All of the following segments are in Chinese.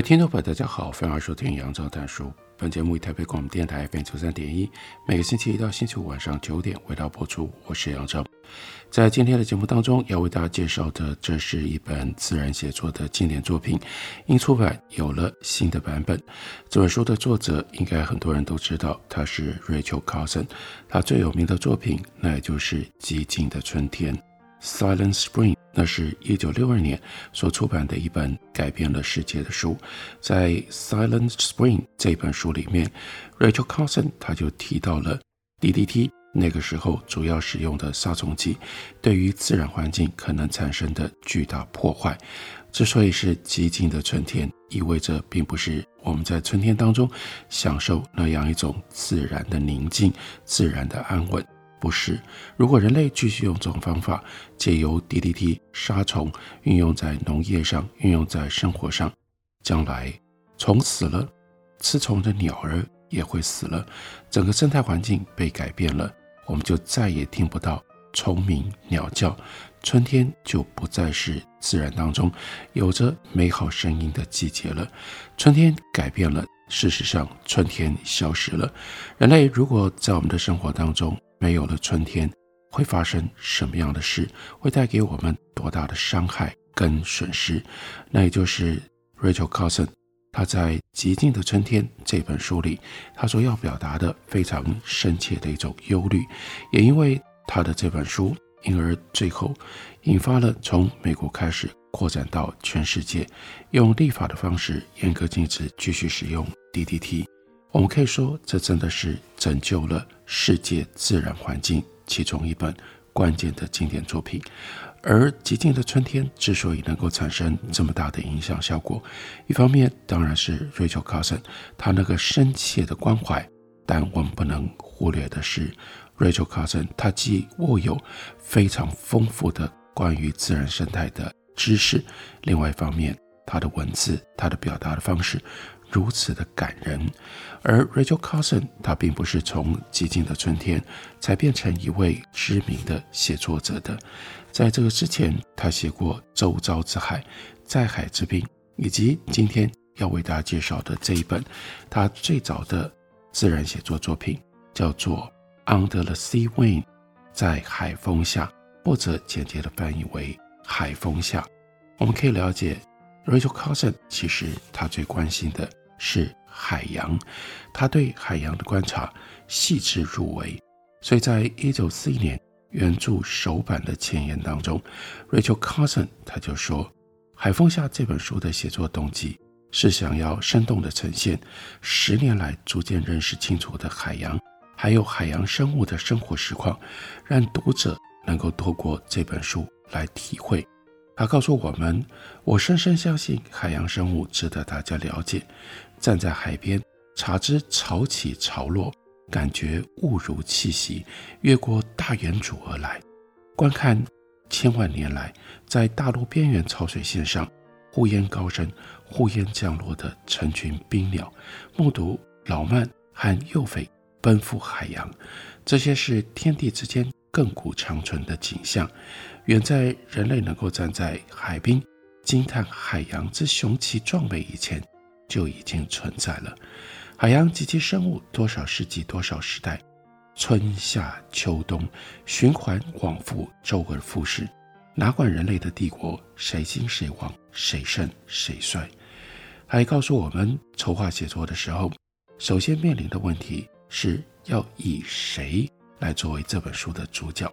位听众朋友，大家好，欢迎收听杨照谈书。本节目以台北广播电台 FM 九三点一，每个星期一到星期五晚上九点为大家播出。我是杨照。在今天的节目当中，要为大家介绍的，这是一本自然写作的经典作品，因出版有了新的版本。这本书的作者应该很多人都知道，他是 Rachel Carson。他最有名的作品，那也就是《寂静的春天》（Silent Spring）。那是一九六二年所出版的一本改变了世界的书。在《Silent Spring》这本书里面，Rachel Carson 他就提到了 DDT 那个时候主要使用的杀虫剂对于自然环境可能产生的巨大破坏。之所以是寂静的春天，意味着并不是我们在春天当中享受那样一种自然的宁静、自然的安稳。不是，如果人类继续用这种方法，借由 DDT 杀虫，运用在农业上，运用在生活上，将来虫死了，吃虫的鸟儿也会死了，整个生态环境被改变了，我们就再也听不到虫鸣鸟叫，春天就不再是自然当中有着美好声音的季节了。春天改变了，事实上，春天消失了。人类如果在我们的生活当中，没有了春天，会发生什么样的事？会带给我们多大的伤害跟损失？那也就是 Rachel Carson 他在《寂静的春天》这本书里，他所要表达的非常深切的一种忧虑。也因为他的这本书，因而最后引发了从美国开始扩展到全世界，用立法的方式严格禁止继续使用 DDT。我们可以说，这真的是拯救了世界自然环境其中一本关键的经典作品。而《寂静的春天》之所以能够产生这么大的影响效果，一方面当然是 Rachel Carson 他那个深切的关怀，但我们不能忽略的是，Rachel Carson 他既握有非常丰富的关于自然生态的知识，另外一方面，他的文字，他的表达的方式。如此的感人，而 Rachel Carson 她并不是从《寂静的春天》才变成一位知名的写作者的，在这个之前，她写过《周遭之海》《在海之滨》，以及今天要为大家介绍的这一本，她最早的自然写作作品叫做《Under the Sea Wind》在海风下，或者简洁的翻译为《海风下》。我们可以了解 Rachel Carson 其实她最关心的。是海洋，他对海洋的观察细致入微，所以在一九四一年原著首版的前言当中，Rachel Carson 他就说，《海风下》这本书的写作动机是想要生动地呈现十年来逐渐认识清楚的海洋，还有海洋生物的生活实况，让读者能够透过这本书来体会。他告诉我们，我深深相信海洋生物值得大家了解。站在海边，察知潮起潮落，感觉雾如气息，越过大圆柱而来，观看千万年来在大陆边缘潮水线上忽烟高升、忽烟降落的成群冰鸟，目睹老曼和幼鮪奔赴海洋，这些是天地之间亘古长存的景象，远在人类能够站在海滨惊叹海洋之雄奇壮美以前。就已经存在了。海洋及其生物，多少世纪、多少时代，春夏秋冬循环往复，周而复始。哪管人类的帝国谁兴谁亡，谁胜谁衰？还告诉我们，筹划写作的时候，首先面临的问题是要以谁来作为这本书的主角。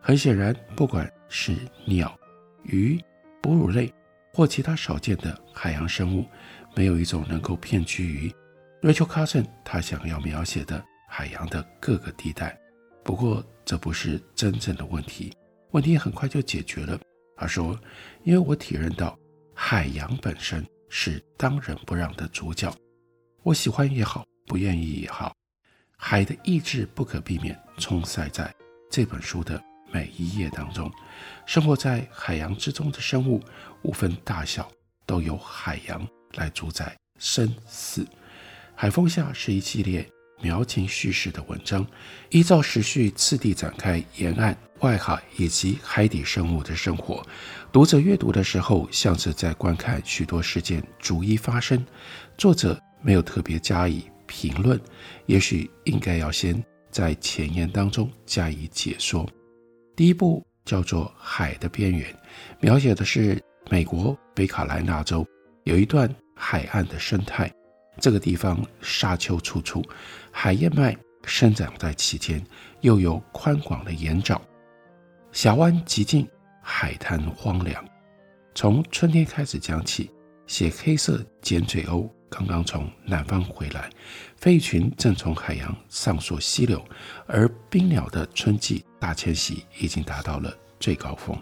很显然，不管是鸟、鱼、哺乳类或其他少见的海洋生物。没有一种能够骗居于 Rachel Carson 他想要描写的海洋的各个地带。不过，这不是真正的问题，问题很快就解决了。他说：“因为我体认到海洋本身是当仁不让的主角，我喜欢也好，不愿意也好，海的意志不可避免冲塞在这本书的每一页当中。生活在海洋之中的生物，无分大小，都由海洋来主宰生死。海风下是一系列。”描情叙事的文章，依照时序次第展开沿岸、外海以及海底生物的生活。读者阅读的时候，像是在观看许多事件逐一发生。作者没有特别加以评论，也许应该要先在前言当中加以解说。第一部叫做《海的边缘》，描写的是美国北卡莱纳州有一段海岸的生态。这个地方沙丘处处，海燕麦生长在其间，又有宽广的盐沼。峡湾极静，海滩荒凉。从春天开始讲起，写黑色剪嘴鸥刚刚从南方回来，飞鱼群正从海洋上溯溪流，而冰鸟的春季大迁徙已经达到了最高峰。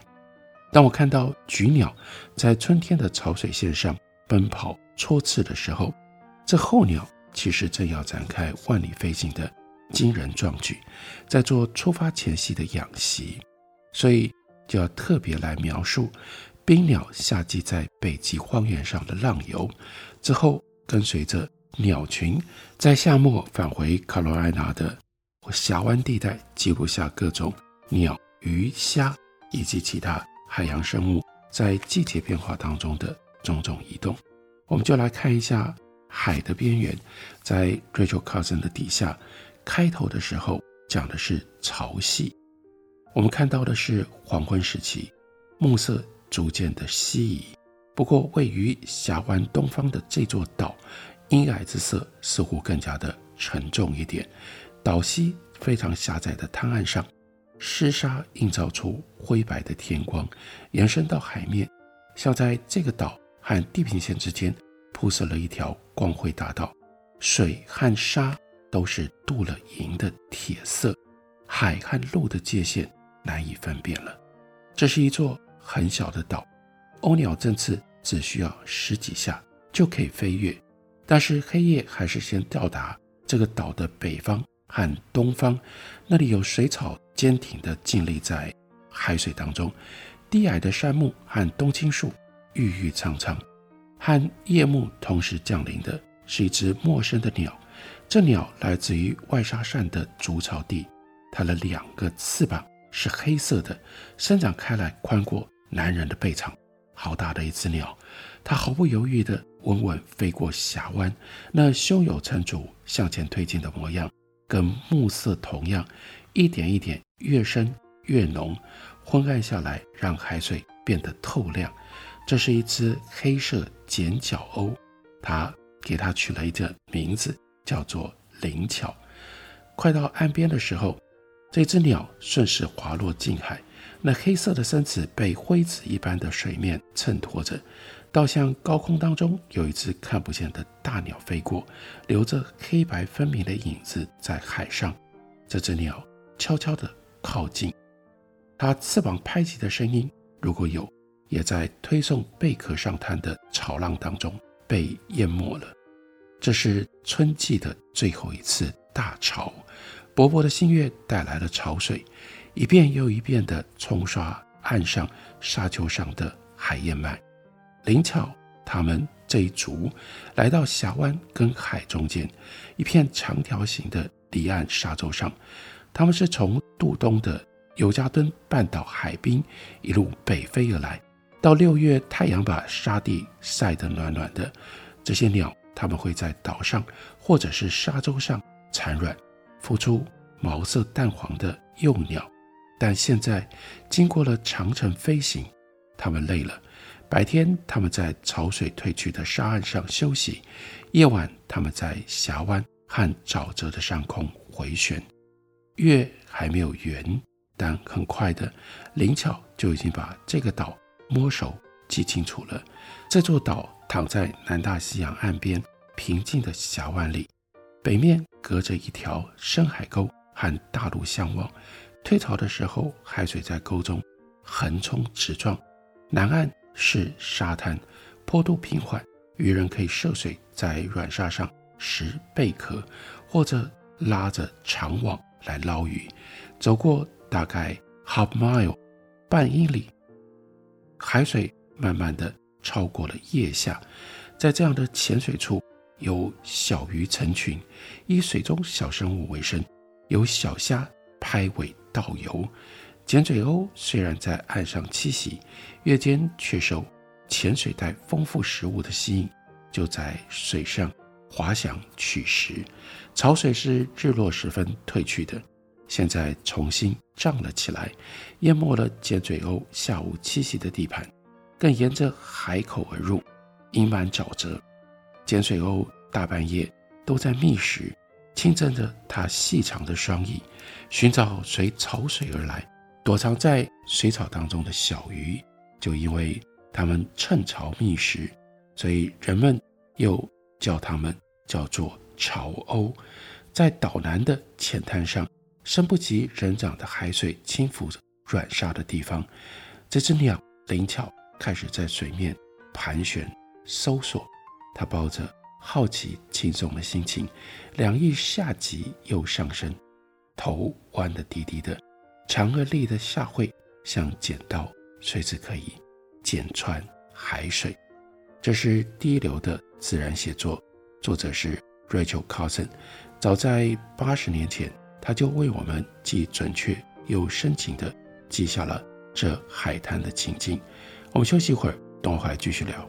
当我看到橘鸟在春天的潮水线上奔跑戳刺的时候，这候鸟其实正要展开万里飞行的惊人壮举，在做出发前夕的养息，所以就要特别来描述冰鸟夏季在北极荒原上的浪游，之后跟随着鸟群在夏末返回卡罗来纳的峡湾地带，记录下各种鸟、鱼、虾以及其他海洋生物在季节变化当中的种种移动。我们就来看一下。海的边缘，在 Rachel Carson 的底下，开头的时候讲的是潮汐。我们看到的是黄昏时期，暮色逐渐的西移。不过，位于峡湾东方的这座岛，阴霭之色似乎更加的沉重一点。岛西非常狭窄的滩岸上，湿沙映照出灰白的天光，延伸到海面，像在这个岛和地平线之间。铺设了一条光辉大道，水和沙都是镀了银的铁色，海和陆的界限难以分辨了。这是一座很小的岛，鸥鸟振翅只需要十几下就可以飞越，但是黑夜还是先到达这个岛的北方和东方，那里有水草坚挺地静立在海水当中，低矮的杉木和冬青树郁郁苍苍。和夜幕同时降临的是一只陌生的鸟，这鸟来自于外沙扇的筑巢地，它的两个翅膀是黑色的，伸展开来宽过男人的背长，好大的一只鸟，它毫不犹豫地稳稳飞过峡湾，那胸有成竹向前推进的模样，跟暮色同样，一点一点越深越浓，昏暗下来，让海水变得透亮。这是一只黑色剪角鸥，它给它取了一个名字，叫做灵巧。快到岸边的时候，这只鸟顺势滑落近海，那黑色的身子被灰紫一般的水面衬托着，倒像高空当中有一只看不见的大鸟飞过，留着黑白分明的影子在海上。这只鸟悄悄地靠近，它翅膀拍击的声音，如果有。也在推送贝壳上滩的潮浪当中被淹没了。这是春季的最后一次大潮，薄薄的新月带来了潮水，一遍又一遍地冲刷岸上沙丘上的海燕麦。灵巧他们这一族来到峡湾跟海中间一片长条形的离岸沙洲上，他们是从渡冬的尤加敦半岛海滨一路北飞而来。到六月，太阳把沙地晒得暖暖的，这些鸟它们会在岛上或者是沙洲上产卵，孵出毛色淡黄的幼鸟。但现在经过了长程飞行，它们累了。白天它们在潮水退去的沙岸上休息，夜晚它们在峡湾和沼泽的上空回旋。月还没有圆，但很快的，灵巧就已经把这个岛。摸熟记清楚了，这座岛躺在南大西洋岸边平静的峡湾里，北面隔着一条深海沟和大陆相望。退潮的时候，海水在沟中横冲直撞，南岸是沙滩，坡度平缓，渔人可以涉水在软沙上拾贝壳，或者拉着长网来捞鱼。走过大概 half mile 半英里，海水慢慢地超过了腋下，在这样的浅水处，有小鱼成群，以水中小生物为生，有小虾拍尾倒游。碱嘴鸥虽然在岸上栖息，夜间却受浅水带丰富食物的吸引，就在水上滑翔取食。潮水是日落时分退去的，现在重新涨了起来，淹没了碱嘴鸥下午栖息的地盘，更沿着海口而入，盈满沼泽。碱嘴鸥大半夜都在觅食，轻睁着它细长的双翼，寻找随潮水而来。躲藏在水草当中的小鱼，就因为它们趁潮觅食，所以人们又叫它们叫做潮鸥。在岛南的浅滩上，深不及人掌的海水轻抚着软沙的地方，这只鸟灵巧开始在水面盘旋搜索。它抱着好奇轻松的心情，两翼下击又上升，头弯得低低的。长而立的下喙像剪刀，随时可以剪穿海水。这是第一流的自然写作，作者是 Rachel Carson。早在八十年前，他就为我们既准确又深情地记下了这海滩的情景。我们休息一会儿，等会儿继续聊。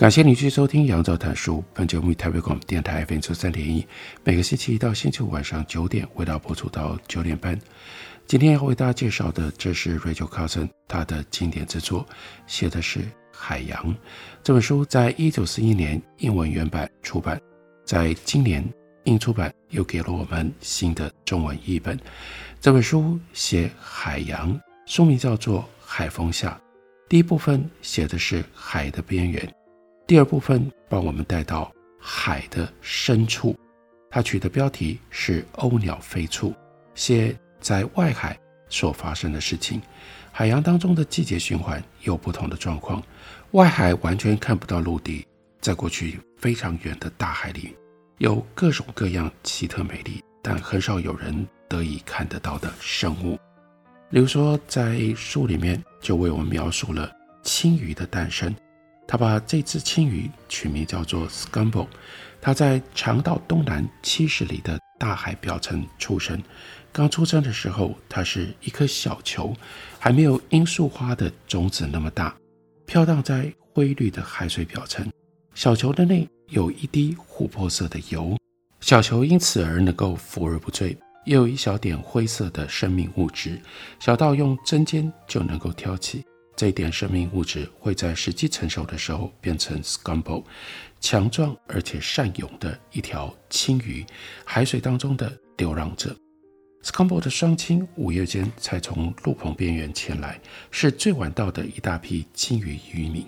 感谢你去收听《杨照谈书》。本节目以台北广播电台 FM 九三点一，每个星期一到星期五晚上九点，为大家播出到九点半。今天要为大家介绍的，这是 Rachel Carson 他的经典之作，写的是海洋。这本书在一九四一年英文原版出版，在今年印出版又给了我们新的中文译本。这本书写海洋，书名叫做《海风下》。第一部分写的是海的边缘。第二部分帮我们带到海的深处，它取的标题是“鸥鸟飞处”，写在外海所发生的事情。海洋当中的季节循环有不同的状况，外海完全看不到陆地，在过去非常远的大海里，有各种各样奇特美丽但很少有人得以看得到的生物。比如说，在书里面就为我们描述了鲸鱼的诞生。他把这只青鱼取名叫做 Scumbo，它在长岛东南七十里的大海表层出生。刚出生的时候，它是一颗小球，还没有罂粟花的种子那么大，飘荡在灰绿的海水表层。小球的内有一滴琥珀色的油，小球因此而能够浮而不坠，也有一小点灰色的生命物质，小到用针尖就能够挑起。这一点生命物质会在时机成熟的时候变成 scumbo，强壮而且善泳的一条鲸鱼，海水当中的流浪者。scumbo 的双亲午夜间才从陆棚边缘前来，是最晚到的一大批鲸鱼渔民。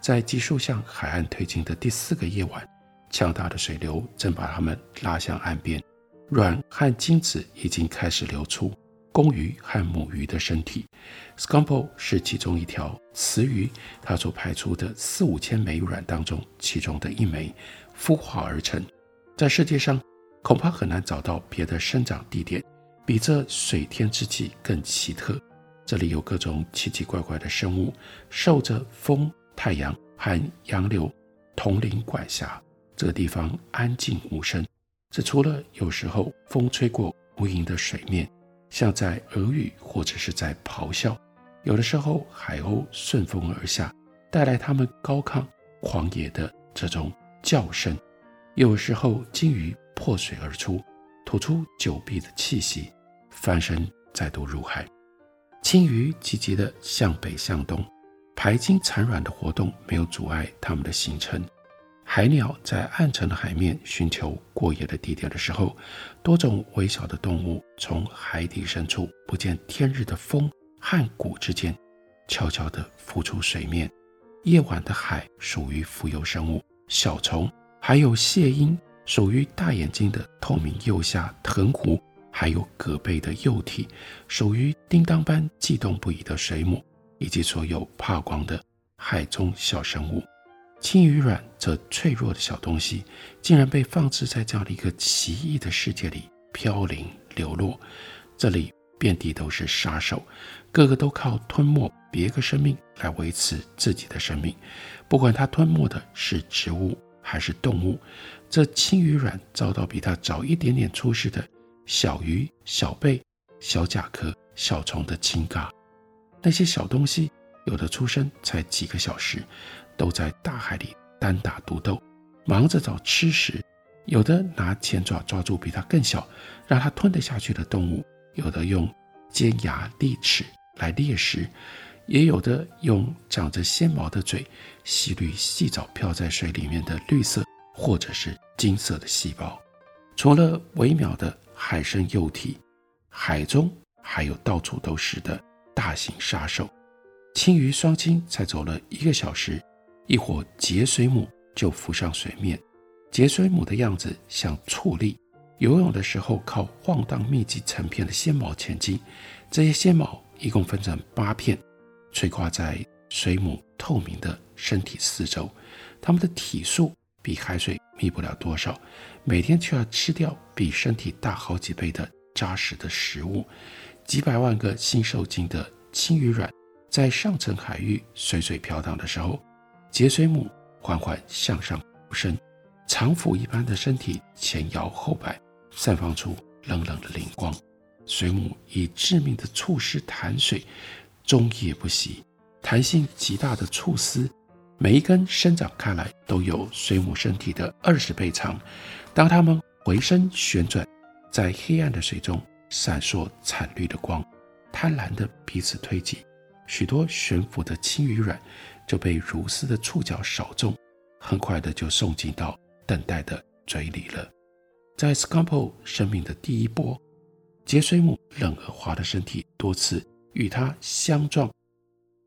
在急速向海岸推进的第四个夜晚，强大的水流正把他们拉向岸边，卵和精子已经开始流出，公鱼和母鱼的身体。Scampo 是其中一条雌鱼，它所排出的四五千枚卵当中，其中的一枚孵化而成。在世界上，恐怕很难找到别的生长地点比这水天之际更奇特。这里有各种奇奇怪怪的生物，受着风、太阳和洋流统领管辖。这个地方安静无声，只除了有时候风吹过无垠的水面，像在耳语或者是在咆哮；有的时候海鸥顺风而下，带来它们高亢狂野的这种叫声；有时候鲸鱼破水而出，吐出久闭的气息，翻身再度入海。青鱼积极地向北向东，排精产卵的活动没有阻碍它们的行程。海鸟在暗沉的海面寻求过夜的地点的时候，多种微小的动物从海底深处不见天日的风和谷之间，悄悄地浮出水面。夜晚的海属于浮游生物，小虫，还有蟹鹰，属于大眼睛的透明幼虾藤壶。还有蛤贝的幼体，属于叮当般悸动不已的水母，以及所有怕光的海中小生物。青鱼卵这脆弱的小东西，竟然被放置在这样的一个奇异的世界里飘零流落。这里遍地都是杀手，个个都靠吞没别个生命来维持自己的生命。不管它吞没的是植物还是动物，这青鱼卵遭到比它早一点点出世的。小鱼、小贝、小甲壳、小虫的侵嘎，那些小东西有的出生才几个小时，都在大海里单打独斗，忙着找吃食；有的拿前爪抓住比它更小、让它吞得下去的动物；有的用尖牙利齿来猎食；也有的用长着纤毛的嘴吸滤细藻漂在水里面的绿色或者是金色的细胞。除了微渺的。海生幼体，海中还有到处都是的大型杀手。青鱼双亲才走了一个小时，一伙节水母就浮上水面。节水母的样子像矗立，游泳的时候靠晃荡密集成片的纤毛前进。这些纤毛一共分成八片，垂挂在水母透明的身体四周。它们的体数比海水密不了多少。每天却要吃掉比身体大好几倍的扎实的食物，几百万个新受精的青鱼卵在上层海域水水飘荡的时候，节水母缓缓向上浮升，长斧一般的身体前摇后摆，散发出冷冷的灵光。水母以致命的触丝弹水，终夜不息，弹性极大的触丝，每一根生长开来都有水母身体的二十倍长。当它们回身旋转，在黑暗的水中闪烁惨绿的光，贪婪地彼此推挤，许多悬浮的青鱼卵就被如丝的触角扫中，很快的就送进到等待的嘴里了。在 Scampo 生命的第一波，节水母冷而滑的身体多次与它相撞，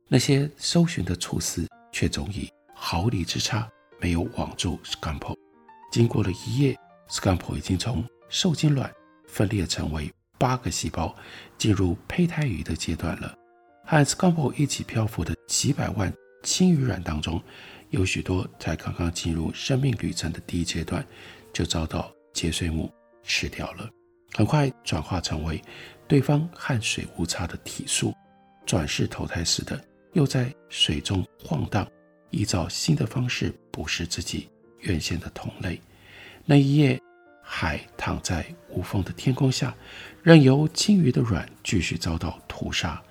那些搜寻的触丝却总以毫厘之差没有网住 Scampo。经过了一夜，Scampo 已经从受精卵分裂成为八个细胞，进入胚胎鱼的阶段了。和 Scampo 一起漂浮的几百万青鱼卵当中，有许多才刚刚进入生命旅程的第一阶段，就遭到节水母吃掉了。很快转化成为对方和水无差的体素，转世投胎时的，又在水中晃荡，依照新的方式捕食自己。原先的同类，那一夜，海躺在无风的天空下，任由青鱼的卵继续遭到屠杀。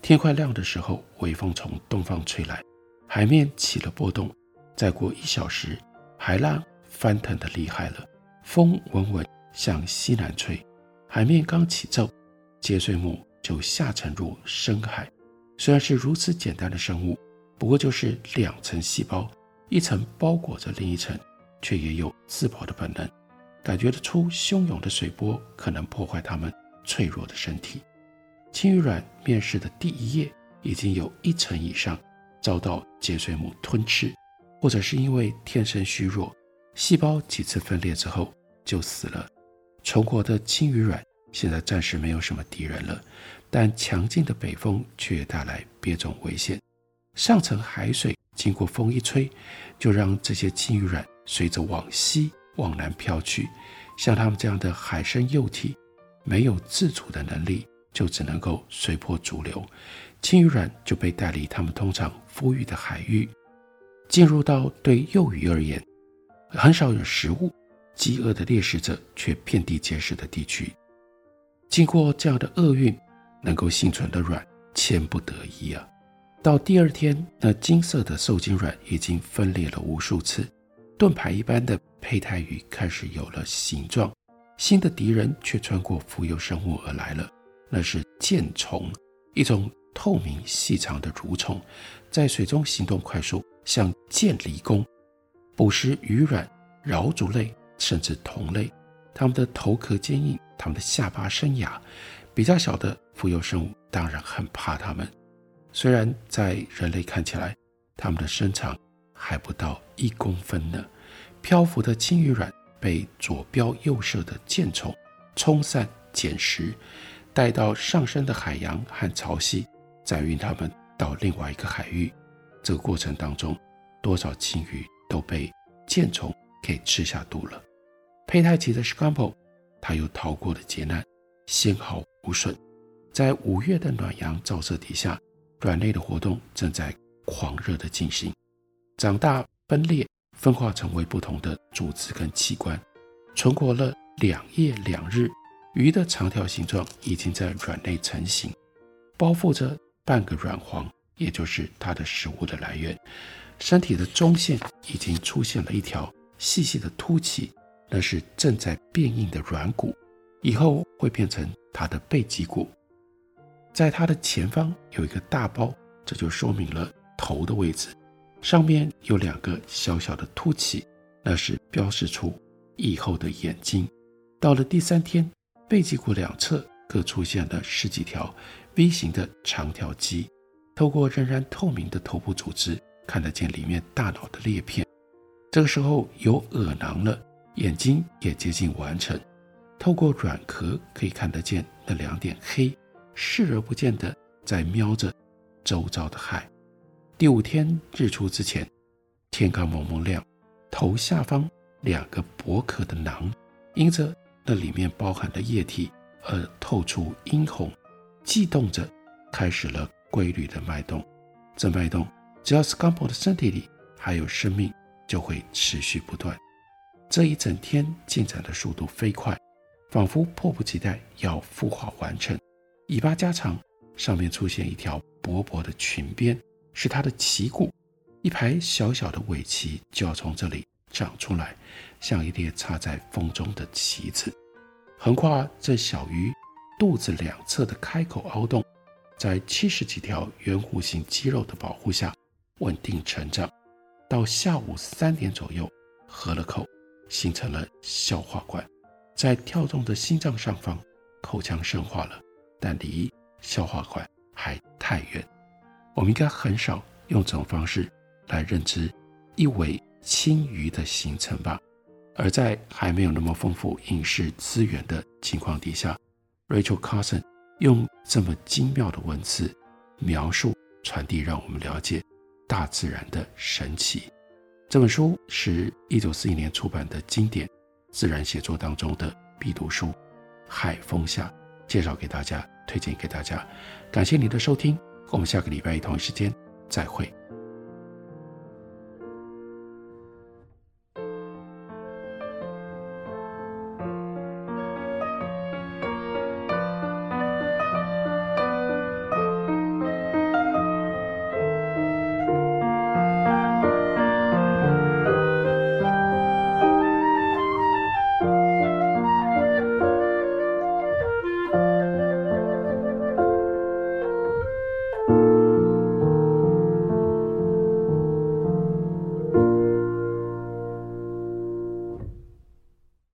天快亮的时候，微风从东方吹来，海面起了波动。再过一小时，海浪翻腾得厉害了，风稳稳向西南吹。海面刚起皱，接穗木就下沉入深海。虽然是如此简单的生物，不过就是两层细胞。一层包裹着另一层，却也有自保的本能，感觉得出汹涌的水波可能破坏它们脆弱的身体。青鱼卵面世的第一夜，已经有一成以上遭到节水母吞吃，或者是因为天生虚弱，细胞几次分裂之后就死了。存活的青鱼卵现在暂时没有什么敌人了，但强劲的北风却带来别种危险。上层海水经过风一吹，就让这些青鱼卵随着往西往南飘去。像他们这样的海生幼体，没有自主的能力，就只能够随波逐流。青鱼卵就被带离他们通常富裕的海域，进入到对幼鱼而言很少有食物、饥饿的猎食者却遍地皆是的地区。经过这样的厄运，能够幸存的卵千不得已啊！到第二天，那金色的受精卵已经分裂了无数次，盾牌一般的胚胎鱼开始有了形状。新的敌人却穿过浮游生物而来了，那是箭虫，一种透明细长的蠕虫，在水中行动快速，像箭离弓，捕食鱼卵、桡足类甚至同类。它们的头壳坚硬，它们的下巴生牙。比较小的浮游生物当然很怕它们。虽然在人类看起来，它们的身长还不到一公分呢。漂浮的青鱼卵被左标右射的箭虫冲散捡食，带到上升的海洋和潮汐，载运它们到另外一个海域。这个过程当中，多少鲸鱼都被箭虫给吃下肚了。胚胎期的 Scampo，他又逃过了劫难，纤毫无损。在五月的暖阳照射底下。卵类的活动正在狂热地进行，长大、分裂、分化成为不同的组织跟器官。存活了两夜两日，鱼的长条形状已经在卵内成型，包覆着半个卵黄，也就是它的食物的来源。身体的中线已经出现了一条细细的凸起，那是正在变硬的软骨，以后会变成它的背脊骨。在它的前方有一个大包，这就说明了头的位置，上面有两个小小的凸起，那是标示出以后的眼睛。到了第三天，背脊骨两侧各出现了十几条 V 型的长条肌，透过仍然透明的头部组织，看得见里面大脑的裂片。这个时候有耳囊了，眼睛也接近完成，透过软壳可以看得见那两点黑。视而不见的在瞄着周遭的海。第五天日出之前，天刚蒙蒙亮，头下方两个薄壳的囊，因着那里面包含的液体而透出殷红，悸动着，开始了规律的脉动。这脉动，只要 Scampo 的身体里还有生命，就会持续不断。这一整天进展的速度飞快，仿佛迫不及待要孵化完成。尾巴加长，上面出现一条薄薄的裙边，是它的鳍骨。一排小小的尾鳍就要从这里长出来，像一列插在风中的旗子，横跨这小鱼肚子两侧的开口凹洞，在七十几条圆弧形肌肉的保护下稳定成长。到下午三点左右，合了口，形成了消化管，在跳动的心脏上方，口腔深化了。但离消化管还太远，我们应该很少用这种方式来认知一尾青鱼的形成吧。而在还没有那么丰富影视资源的情况底下，Rachel Carson 用这么精妙的文字描述、传递，让我们了解大自然的神奇。这本书是一九四一年出版的经典自然写作当中的必读书，《海风下》。介绍给大家，推荐给大家，感谢您的收听，我们下个礼拜一同一时间再会。